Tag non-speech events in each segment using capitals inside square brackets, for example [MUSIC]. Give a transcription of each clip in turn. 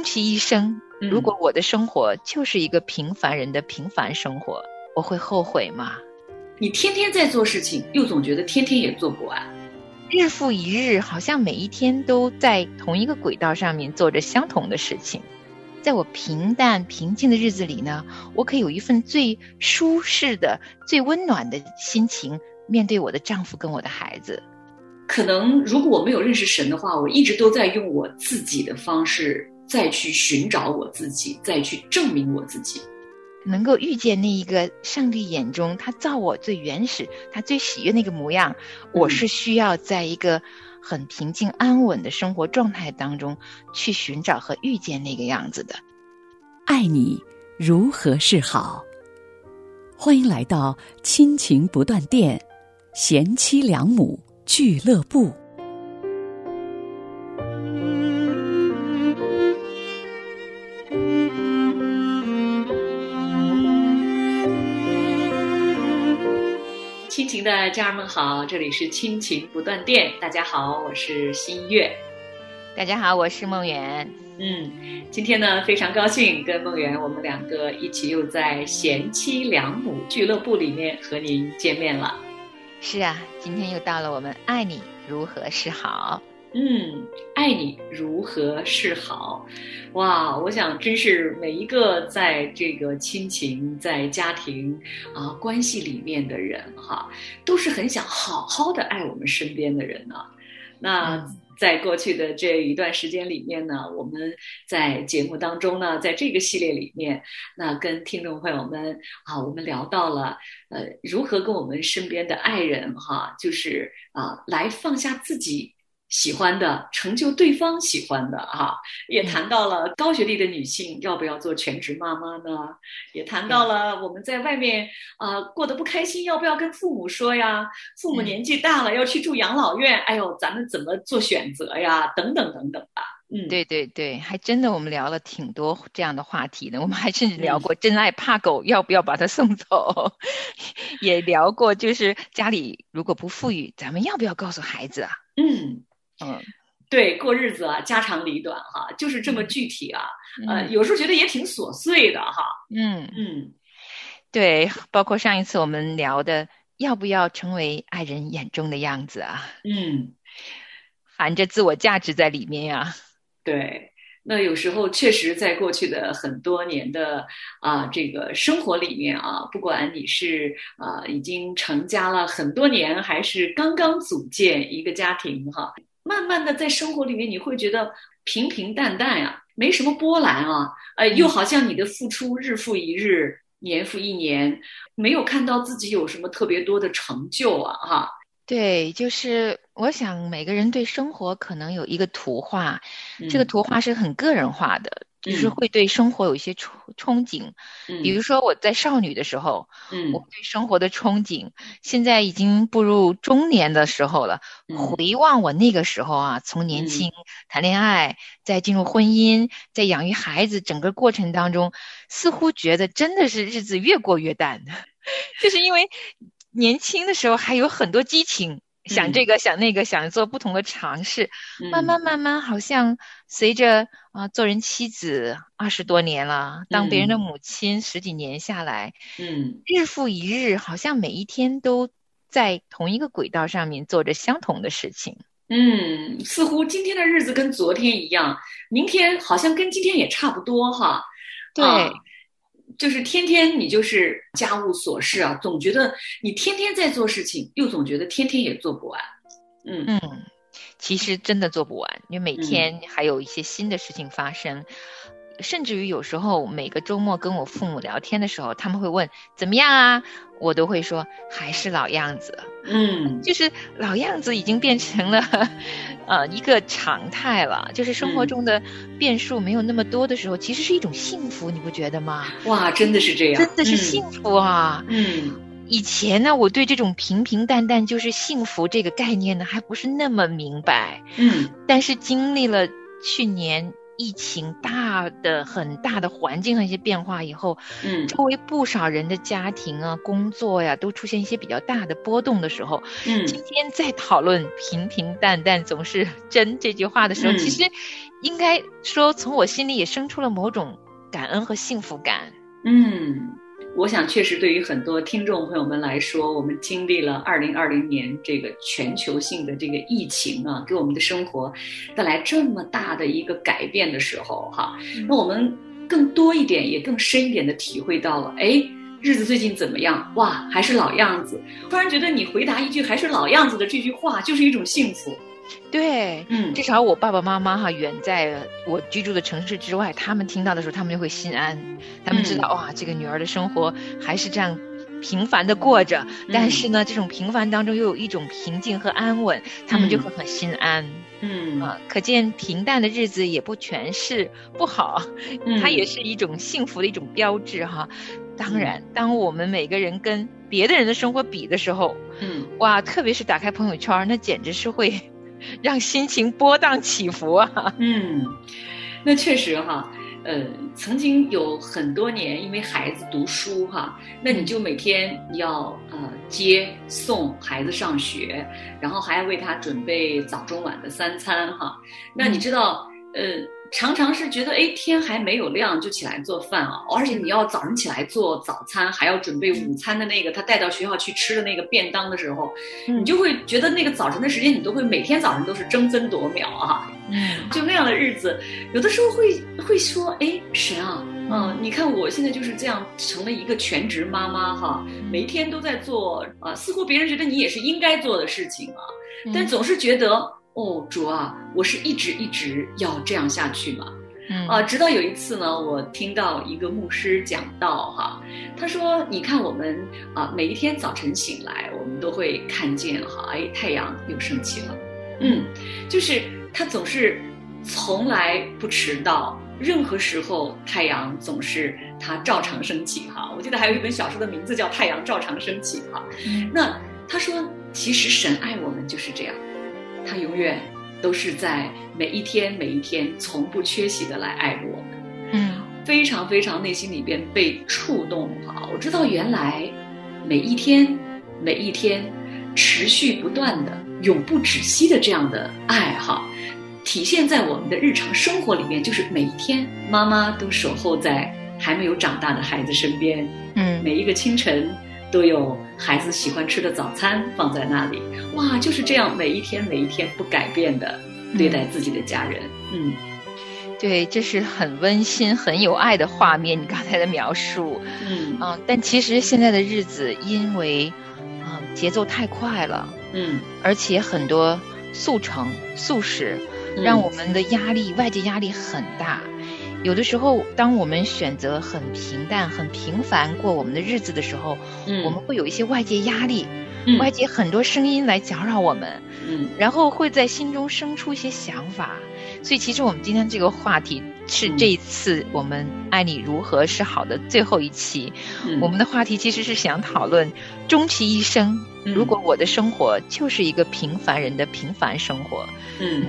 终其一生，如果我的生活就是一个平凡人的平凡生活，我会后悔吗？你天天在做事情，又总觉得天天也做不完，日复一日，好像每一天都在同一个轨道上面做着相同的事情。在我平淡平静的日子里呢，我可以有一份最舒适的、最温暖的心情面对我的丈夫跟我的孩子。可能如果我没有认识神的话，我一直都在用我自己的方式再去寻找我自己，再去证明我自己。能够遇见那一个上帝眼中他造我最原始、他最喜悦那个模样，我是需要在一个很平静安稳的生活状态当中去寻找和遇见那个样子的。爱你如何是好？欢迎来到亲情不断电，贤妻良母俱乐部。家人们好，这里是亲情不断电。大家好，我是新月。大家好，我是梦圆。嗯，今天呢非常高兴跟梦圆我们两个一起又在贤妻良母俱乐部里面和您见面了。是啊，今天又到了我们爱你如何是好。嗯，爱你如何是好？哇，我想真是每一个在这个亲情、在家庭啊关系里面的人哈，都是很想好好的爱我们身边的人呢。那在过去的这一段时间里面呢，我们在节目当中呢，在这个系列里面，那跟听众朋友们啊，我们聊到了呃，如何跟我们身边的爱人哈，就是啊，来放下自己。喜欢的成就对方喜欢的啊，也谈到了高学历的女性要不要做全职妈妈呢？也谈到了我们在外面啊过得不开心要不要跟父母说呀？父母年纪大了要去住养老院，哎呦，咱们怎么做选择呀？等等等等吧。嗯，对对对，还真的我们聊了挺多这样的话题呢。[LAUGHS] 我们还甚至聊过真爱怕狗要不要把它送走，[LAUGHS] 也聊过就是家里如果不富裕，咱们要不要告诉孩子啊？嗯。嗯，对，过日子啊，家长里短哈，就是这么具体啊。呃，有时候觉得也挺琐碎的哈。嗯嗯，对，包括上一次我们聊的，要不要成为爱人眼中的样子啊？嗯，含着自我价值在里面呀。对，那有时候确实在过去的很多年的啊这个生活里面啊，不管你是啊已经成家了很多年，还是刚刚组建一个家庭哈。慢慢的，在生活里面，你会觉得平平淡淡呀，没什么波澜啊，呃，又好像你的付出日复一日，年复一年，没有看到自己有什么特别多的成就啊，哈。对，就是我想每个人对生活可能有一个图画，这个图画是很个人化的。就是会对生活有一些憧憧憬，比如说我在少女的时候，嗯，我对生活的憧憬，现在已经步入中年的时候了。回望我那个时候啊，从年轻谈恋爱，再进入婚姻，在养育孩子整个过程当中，似乎觉得真的是日子越过越淡，[LAUGHS] 就是因为年轻的时候还有很多激情。想这个想那个想做不同的尝试，慢慢慢慢好像随着啊做人妻子二十多年了，当别人的母亲十几年下来，嗯，日复一日，好像每一天都在同一个轨道上面做着相同的事情。嗯，似乎今天的日子跟昨天一样，明天好像跟今天也差不多哈。对。就是天天你就是家务琐事啊，总觉得你天天在做事情，又总觉得天天也做不完。嗯嗯，其实真的做不完，因为每天还有一些新的事情发生。甚至于有时候每个周末跟我父母聊天的时候，他们会问怎么样啊，我都会说还是老样子。嗯，就是老样子已经变成了呃一个常态了。就是生活中的变数没有那么多的时候，其实是一种幸福，你不觉得吗？哇，真的是这样，真的是幸福啊。嗯，以前呢，我对这种平平淡淡就是幸福这个概念呢，还不是那么明白。嗯，但是经历了去年。疫情大的很大的环境上一些变化以后，嗯，周围不少人的家庭啊、工作呀，都出现一些比较大的波动的时候，嗯，今天在讨论平平淡淡总是真这句话的时候，其实应该说从我心里也生出了某种感恩和幸福感。嗯。我想，确实对于很多听众朋友们来说，我们经历了二零二零年这个全球性的这个疫情啊，给我们的生活带来这么大的一个改变的时候，哈，那我们更多一点，也更深一点的体会到了，哎，日子最近怎么样？哇，还是老样子。突然觉得你回答一句“还是老样子”的这句话，就是一种幸福。对，嗯，至少我爸爸妈妈哈远在我居住的城市之外，他们听到的时候，他们就会心安，他们知道哇，这个女儿的生活还是这样平凡的过着，但是呢，这种平凡当中又有一种平静和安稳，他们就会很心安。嗯。啊，可见平淡的日子也不全是不好，它也是一种幸福的一种标志哈。当然，当我们每个人跟别的人的生活比的时候，嗯，哇，特别是打开朋友圈，那简直是会。让心情波荡起伏啊！嗯，那确实哈，呃，曾经有很多年，因为孩子读书哈，那你就每天要呃接送孩子上学，然后还要为他准备早中晚的三餐哈。那你知道，呃。常常是觉得，哎，天还没有亮就起来做饭啊，而且你要早上起来做早餐，还要准备午餐的那个他带到学校去吃的那个便当的时候，你就会觉得那个早晨的时间，你都会每天早晨都是争分夺秒啊。嗯，就那样的日子，有的时候会会说，哎，神啊，嗯，你看我现在就是这样成了一个全职妈妈哈，每一天都在做啊，似乎别人觉得你也是应该做的事情啊，但总是觉得。哦，主啊，我是一直一直要这样下去吗？嗯啊，直到有一次呢，我听到一个牧师讲道哈，他说：“你看我们啊，每一天早晨醒来，我们都会看见哈，哎，太阳又升起了。嗯，就是他总是从来不迟到，任何时候太阳总是他照常升起哈。我记得还有一本小说的名字叫《太阳照常升起》哈。那他说，其实神爱我们就是这样。”他永远都是在每一天每一天从不缺席的来爱我们，嗯，非常非常内心里边被触动哈。我知道原来每一天每一天持续不断的永不止息的这样的爱哈，体现在我们的日常生活里面，就是每一天妈妈都守候在还没有长大的孩子身边，嗯，每一个清晨。都有孩子喜欢吃的早餐放在那里，哇，就是这样每一天每一天不改变的对待自己的家人，嗯，对，这是很温馨、很有爱的画面。你刚才的描述，嗯。啊，但其实现在的日子因为啊节奏太快了，嗯，而且很多速成、速食，让我们的压力、外界压力很大。有的时候，当我们选择很平淡、很平凡过我们的日子的时候，嗯，我们会有一些外界压力，嗯，外界很多声音来搅扰我们，嗯，然后会在心中生出一些想法。所以，其实我们今天这个话题是这一次我们“爱你如何是好的”最后一期。我们的话题其实是想讨论，终其一生，如果我的生活就是一个平凡人的平凡生活，嗯，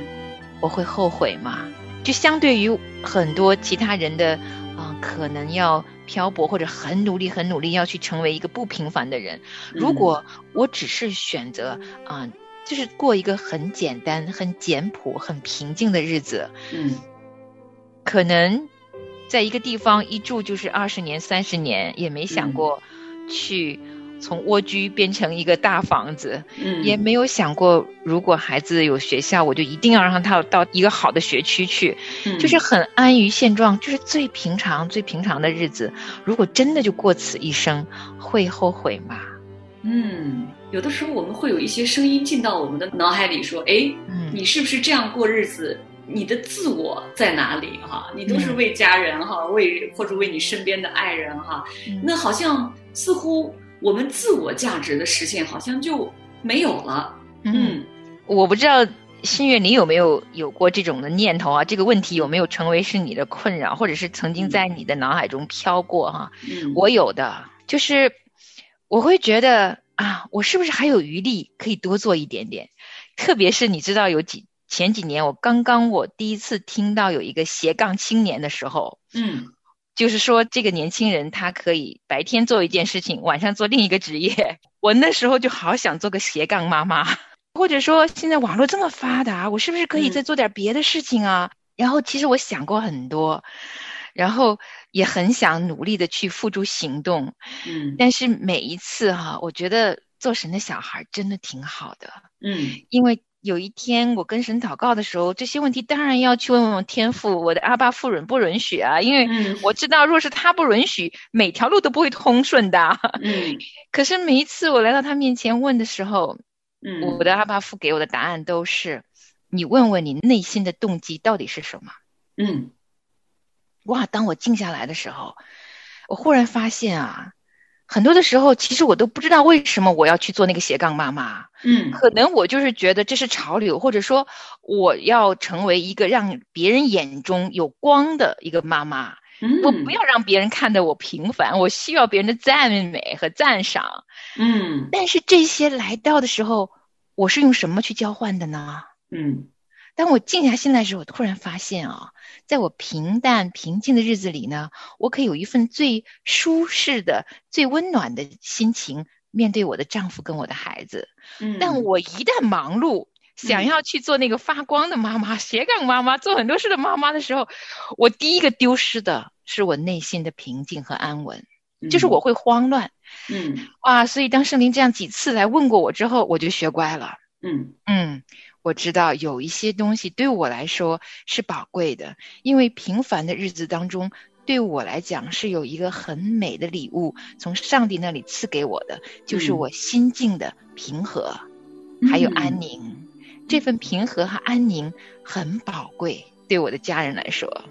我会后悔吗？就相对于很多其他人的，啊，可能要漂泊或者很努力、很努力要去成为一个不平凡的人。如果我只是选择啊，就是过一个很简单、很简朴、很平静的日子，嗯，可能在一个地方一住就是二十年、三十年，也没想过去。从蜗居变成一个大房子，嗯，也没有想过，如果孩子有学校，我就一定要让他到一个好的学区去，嗯，就是很安于现状，就是最平常、最平常的日子。如果真的就过此一生，会后悔吗？嗯，有的时候我们会有一些声音进到我们的脑海里，说：“哎，你是不是这样过日子？你的自我在哪里？哈，你都是为家人哈，为或者为你身边的爱人哈，那好像似乎。”我们自我价值的实现好像就没有了。嗯，我不知道新月你有没有有过这种的念头啊？这个问题有没有成为是你的困扰，或者是曾经在你的脑海中飘过哈？嗯，我有的，就是我会觉得啊，我是不是还有余力可以多做一点点？特别是你知道有几前几年，我刚刚我第一次听到有一个斜杠青年的时候，嗯。就是说，这个年轻人他可以白天做一件事情，晚上做另一个职业。我那时候就好想做个斜杠妈妈，或者说现在网络这么发达，我是不是可以再做点别的事情啊？然后其实我想过很多，然后也很想努力的去付诸行动，嗯但是每一次哈、我觉得做神的小孩真的挺好的，嗯因为有一天我跟神祷告的时候，这些问题当然要去问问天父，我的阿爸父允不允许啊？因为嗯我知道，若是他不允许，每条路都不会通顺的。嗯 [LAUGHS] 可是每一次我来到他面前问的时候，嗯，我的阿爸父给我的答案都是：你问问你内心的动机到底是什么。嗯哇！当我静下来的时候，我忽然发现啊，很多的时候，其实我都不知道为什么我要去做那个斜杠妈妈。嗯可能我就是觉得这是潮流，或者说我要成为一个让别人眼中有光的一个妈妈。嗯，我不要让别人看得我平凡，我需要别人的赞美和赞赏。嗯但是这些来到的时候，我是用什么去交换的呢？嗯当我静下心来的时候，我突然发现啊，在我平淡平静的日子里呢，我可以有一份最舒适的、最温暖的心情面对我的丈夫跟我的孩子。嗯，但我一旦忙碌，想要去做那个发光的妈妈、斜杠妈妈、做很多事的妈妈的时候，我第一个丢失的是我内心的平静和安稳，就是我会慌乱嗯啊。所以当圣灵这样几次来问过我之后，我就学乖了。嗯嗯，我知道有一些东西对我来说是宝贵的，因为平凡的日子当中，对我来讲是有一个很美的礼物从上帝那里赐给我的，就是嗯我心境的平和，还有安宁。这份平和和安宁很宝贵，对我的家人来说。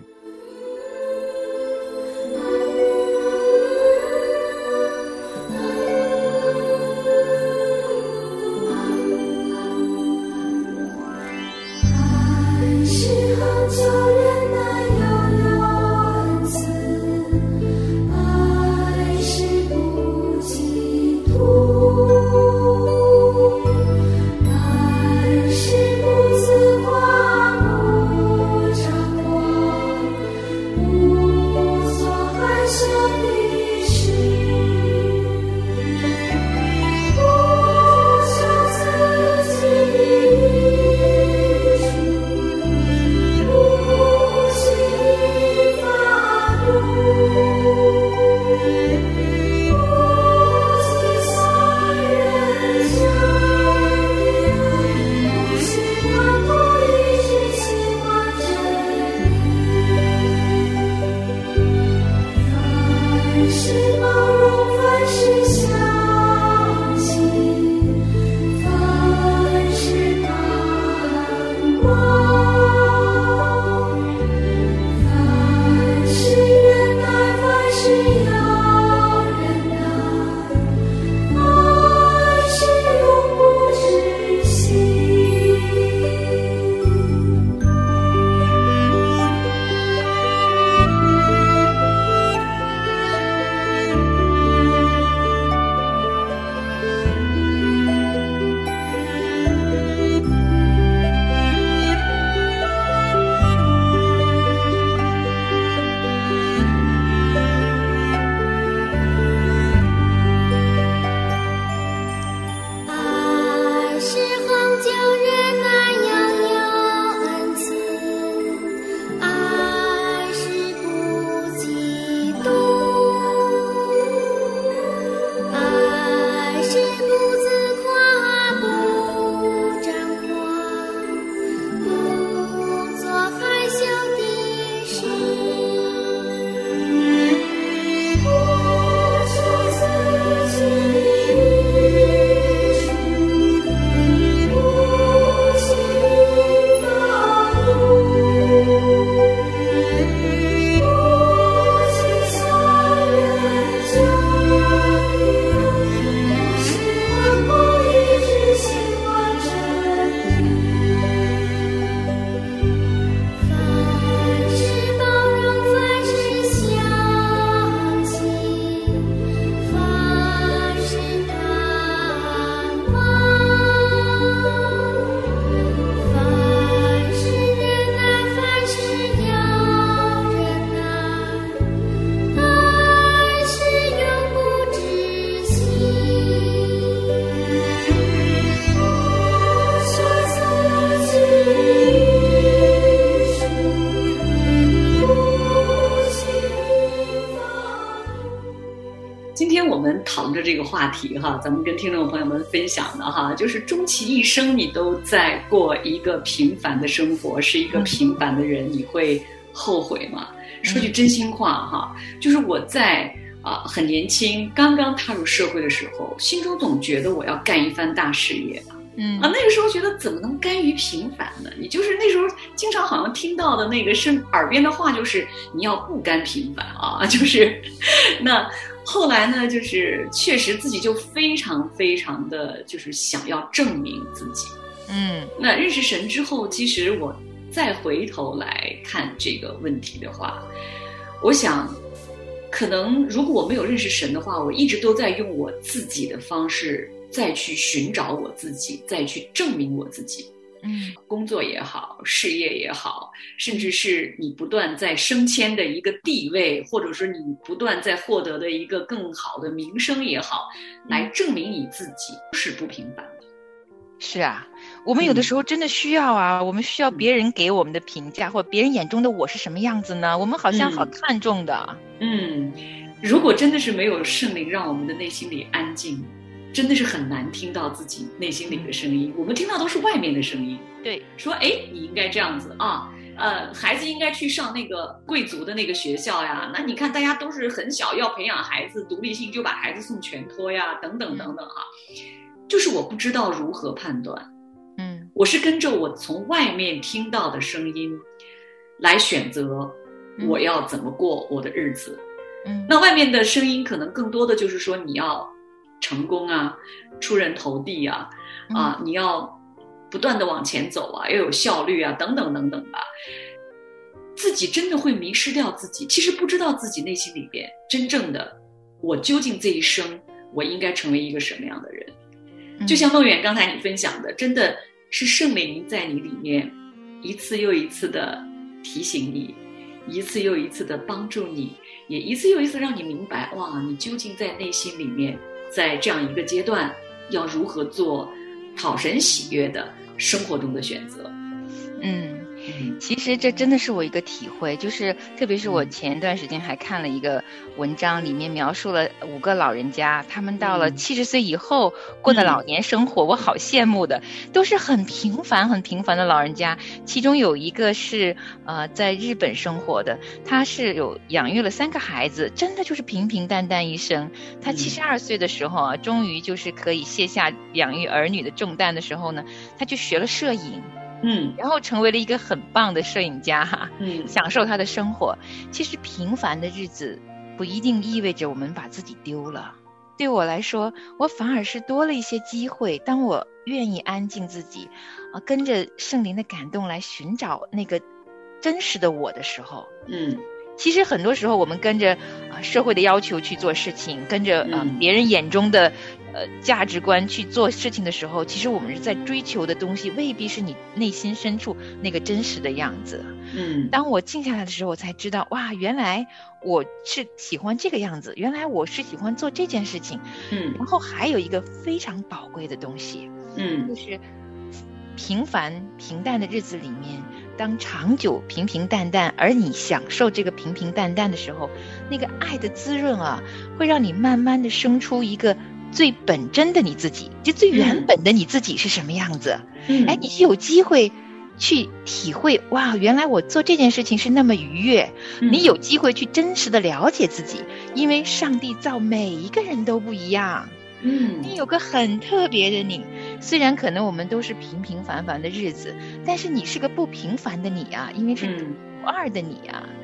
题哈，咱们跟听众朋友们分享的哈，就是终其一生你都在过一个平凡的生活，是一个平凡的人，你会后悔吗？说句真心话哈，就是我在啊很年轻，刚刚踏入社会的时候，心中总觉得我要干一番大事业。嗯啊，那个时候觉得怎么能甘于平凡呢？你就是那时候经常好像听到的那个声耳边的话，就是你要不甘平凡啊，[LAUGHS] 就是那后来呢，就是确实自己就非常非常的就是想要证明自己。嗯那认识神之后，其实我再回头来看这个问题的话，我想，可能如果我没有认识神的话，我一直都在用我自己的方式再去寻找我自己，再去证明我自己。嗯工作也好，事业也好，甚至是你不断在升迁的一个地位，或者说你不断在获得的一个更好的名声也好，来证明你自己是不平凡的。是啊，我们有的时候真的需要啊，我们需要别人给我们的评价，或者别人眼中的我是什么样子呢？我们好像好嗯看重的。嗯，如果真的是没有圣灵让我们的内心里安静，真的是很难听到自己内心里的声音。我们听到都是外面的声音，对，说哎，你应该这样子啊，呃，孩子应该去上那个贵族的那个学校呀。那你看，大家都是很小要培养孩子独立性，就把孩子送全托呀，等等等等啊。就是我不知道如何判断，嗯我是跟着我从外面听到的声音来选择我要怎么过我的日子。嗯那外面的声音可能更多的就是说你要成功啊，出人头地啊，嗯啊，你要不断的往前走啊，要有效率啊，等等等等吧。自己真的会迷失掉自己，其实不知道自己内心里边真正的我究竟这一生我应该成为一个什么样的人。嗯就像梦远刚才你分享的，真的是圣灵在你里面一次又一次的提醒你，一次又一次的帮助你，也一次又一次让你明白，哇，你究竟在内心里面，在这样一个阶段，要如何做讨神喜悦的生活中的选择。嗯。嗯其实这真的是我一个体会，就是特别是我前一段时间还看了一个文章，里面描述了五个老人家，他们到了嗯七十岁以后过的老年生活，我好羡慕的，都是很平凡、很平凡的老人家。其中有一个是呃在日本生活的，他是有养育了三个孩子，真的就是平平淡淡一生。他嗯七十二岁的时候啊，终于就是可以卸下养育儿女的重担的时候呢，他就学了摄影。嗯然后成为了一个很棒的摄影家哈，嗯 [LAUGHS] 享受他的生活。其实平凡的日子不一定意味着我们把自己丢了。对我来说，我反而是多了一些机会。当我愿意安静自己，啊，跟着圣灵的感动来寻找那个真实的我的时候，嗯其实很多时候我们跟着啊、社会的要求去做事情，跟着啊、嗯别人眼中的呃价值观去做事情的时候，其实我们是在追求的东西未必是你内心深处那个真实的样子。嗯当我静下来的时候，我才知道，哇，原来我是喜欢这个样子，原来我是喜欢做这件事情。嗯然后还有一个非常宝贵的东西，嗯就是平凡平淡的日子里面，当长久平平淡淡，而你享受这个平平淡淡的时候，那个爱的滋润啊，会让你慢慢的生出一个最本真的你自己，就最原本的你自己是什么样子。嗯，哎，你是有机会去体会，哇，原来我做这件事情是那么愉悦。嗯你有机会去真实的了解自己，因为上帝造每一个人都不一样。嗯你有个很特别的你，虽然可能我们都是平平凡凡的日子，但是你是个不平凡的你啊，因为是独嗯二的你啊。嗯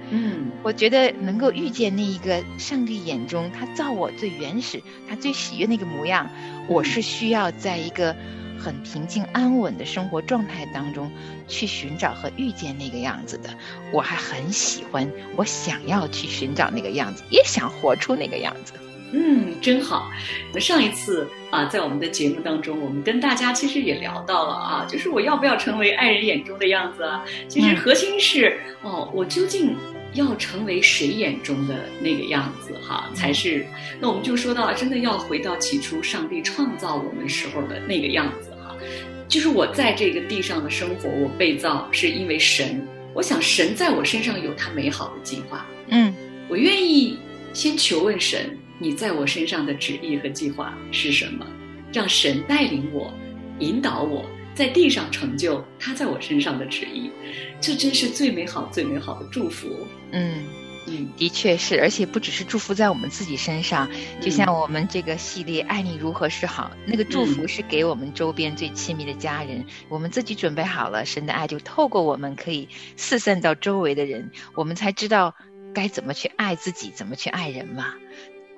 我觉得能够遇见那一个上帝眼中他造我最原始、他最喜悦那个模样，我是需要在一个很平静安稳的生活状态当中去寻找和遇见那个样子的。我还很喜欢，我想要去寻找那个样子，也想活出那个样子。嗯，真好。那上一次啊，在我们的节目当中，我们跟大家其实也聊到了啊，就是我要不要成为爱人眼中的样子啊？其实嗯核心是、哦，我究竟要成为谁眼中的那个样子哈，才是。那我们就说到，真的要回到起初上帝创造我们时候的那个样子哈。就是我在这个地上的生活，我被造是因为神。我想神在我身上有他美好的计划，嗯我愿意先求问神，你在我身上的旨意和计划是什么？让神带领我，引导我在地上成就他在我身上的旨意，这真是最美好、最美好的祝福。嗯。嗯的确是，而且不只是祝福在我们自己身上，就像我们这个系列“爱你如何是好”，那个祝福是给我们周边最亲密的家人，我们自己准备好了，神的爱就透过我们可以四散到周围的人，我们才知道该怎么去爱自己，怎么去爱人嘛。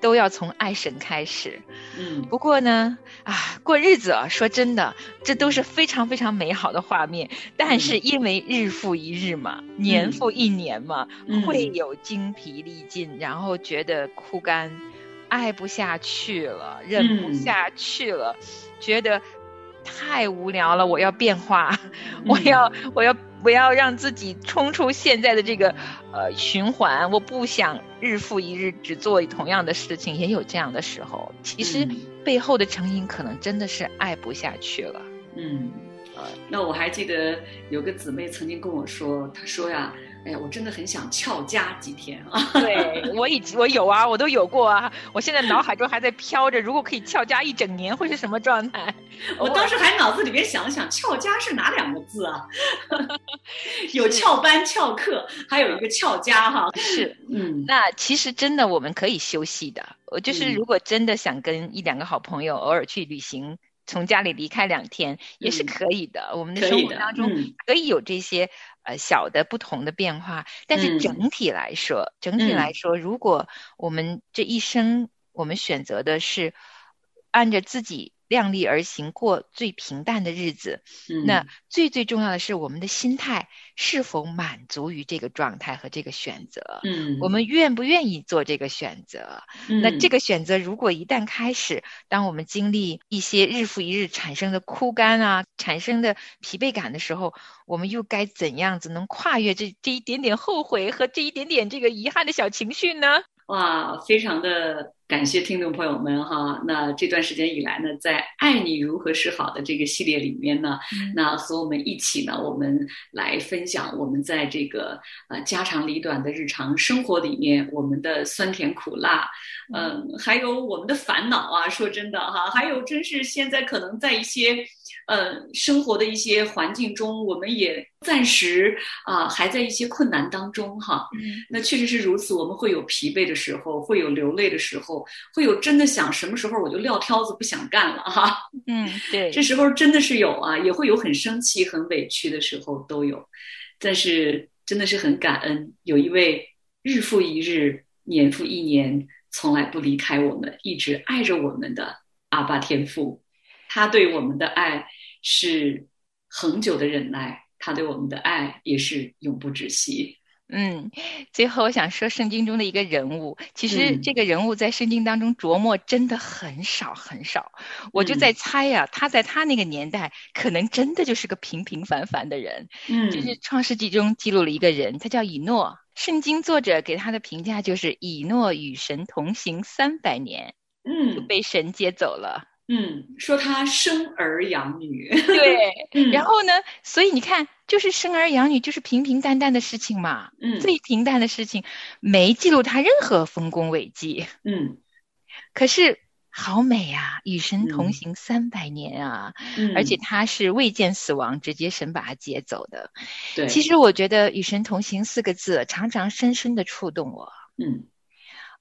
都要从爱神开始。嗯。不过呢，啊，过日子啊，说真的，这都是非常非常美好的画面。但是因为日复一日嘛，年复一年嘛，嗯。会有精疲力尽，然后觉得枯干，爱不下去了，忍不嗯。下去了，觉得太无聊了，我要变化，[LAUGHS] 我要我要我要让自己冲出现在的这个呃循环，我不想日复一日只做同样的事情，也有这样的时候。其实嗯背后的成因可能真的是爱不下去了。嗯，那我还记得有个姊妹曾经跟我说，她说呀，哎呀，我真的很想翘家几天啊。[LAUGHS] 对我已经我有啊，我都有过啊，我现在脑海中还在飘着，如果可以翘家一整年会是什么状态？我当时还脑子里边想想，翘家是哪两个字啊？[LAUGHS] 有翘班、翘课，还有一个翘家哈。[LAUGHS] 是。嗯那其实真的我们可以休息的，我就是嗯如果真的想跟一两个好朋友偶尔去旅行，从家里离开两天也是嗯可以的。我们的生活当中嗯可以有这些呃小的不同的变化，但是嗯。整体来说，整体来说，如果我们这一生我们选择的是按着自己量力而行过最平淡的日子，嗯，那最最重要的是我们的心态是否满足于这个状态和这个选择。嗯，我们愿不愿意做这个选择？那这个个选择如果一旦开始，当我们经历一些日复一日产生的枯干啊、产生的疲惫感的时候，我们又该怎样子能跨越这这一点点后悔和这一点点这个遗憾的小情绪呢？哇，非常的感谢听众朋友们哈。那这段时间以来呢，在“爱你如何是好”的这个系列里面呢，嗯那和我们一起呢，我们来分享我们在这个呃家长里短的日常生活里面，我们的酸甜苦辣，嗯，还有我们的烦恼啊。说真的哈，还有真是现在可能在一些呃生活的一些环境中，我们也暂时啊、还在一些困难当中哈。嗯那确实是如此，我们会有疲惫的时候，会有流泪的时候，会有真的想什么时候我就撂挑子不想干了哈。嗯，对，这时候真的是有啊，也会有很生气、很委屈的时候都有，但是真的是很感恩，有一位日复一日、年复一年，从来不离开我们，一直爱着我们的阿爸天父，他对我们的爱是恒久的忍耐，他对我们的爱也是永不止息。嗯，最后我想说圣经中的一个人物，其实嗯这个人物在圣经当中琢磨真的很少很少，我就嗯在猜呀、他在他那个年代可能真的就是个平平凡凡的人，嗯就是创世纪中记录了一个人，他叫以诺。圣经作者给他的评价就是以诺与神同行三百年，就嗯被神接走了。嗯，说他生儿养女，对，[LAUGHS] 嗯。然后呢，所以你看，就是生儿养女，就是平平淡淡的事情嘛，嗯。最平淡的事情，没记录他任何丰功伟绩。嗯。可是好美啊，与神嗯。同行三百年啊，嗯，而且他是未见死亡，直接神把他接走的。对，其实我觉得“与神同行”四个字常常深深的触动我。嗯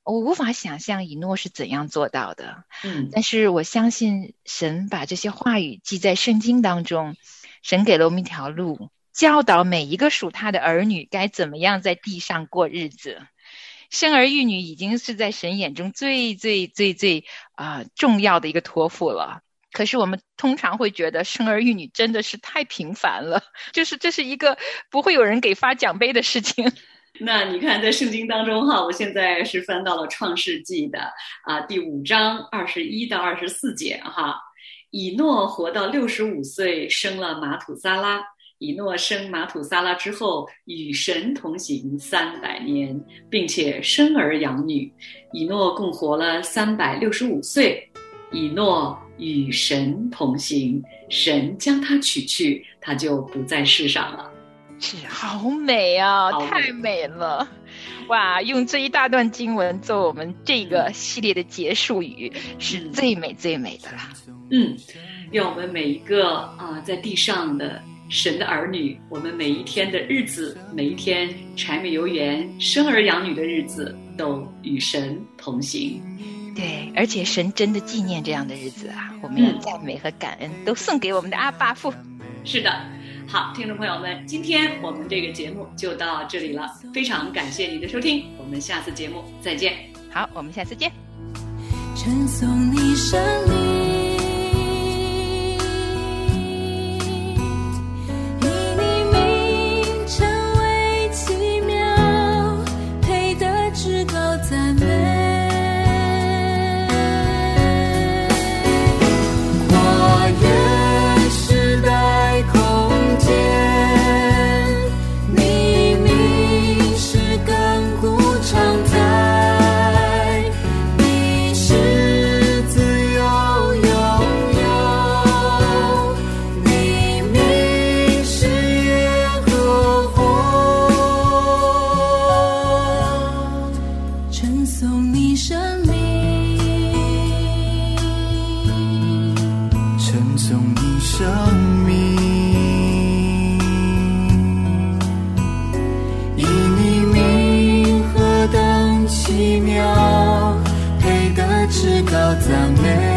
我无法想象以诺是怎样做到的，嗯但是我相信神把这些话语记在圣经当中，神给了我们一条路，教导每一个属他的儿女该怎么样在地上过日子。生儿育女已经是在神眼中最最最最啊、重要的一个托付了。可是我们通常会觉得生儿育女真的是太平凡了，就是这是一个不会有人给发奖杯的事情。那你看，在圣经当中哈，我现在是翻到了创世纪的啊第五章二十一到二十四节哈。以诺活到六十五岁，生了马土撒拉。以诺生马土撒拉之后，与神同行三百年，并且生儿养女。以诺共活了三百六十五岁。以诺与神同行，神将他取去，他就不在世上了。是好美啊，美太美了！哇，用这一大段经文做我们这个系列的结束语，是嗯最美最美的啦。嗯，愿我们每一个啊、在地上的神的儿女，我们每一天的日子，每一天柴米油盐、生儿养女的日子，都与神同行。对，而且神真的纪念这样的日子啊，我们要嗯赞美和感恩，都送给我们的阿爸父。是的，好，听众朋友们，今天我们这个节目就到这里了，非常感谢您的收听，我们下次节目再见。好，我们下次见。你生命，赞美。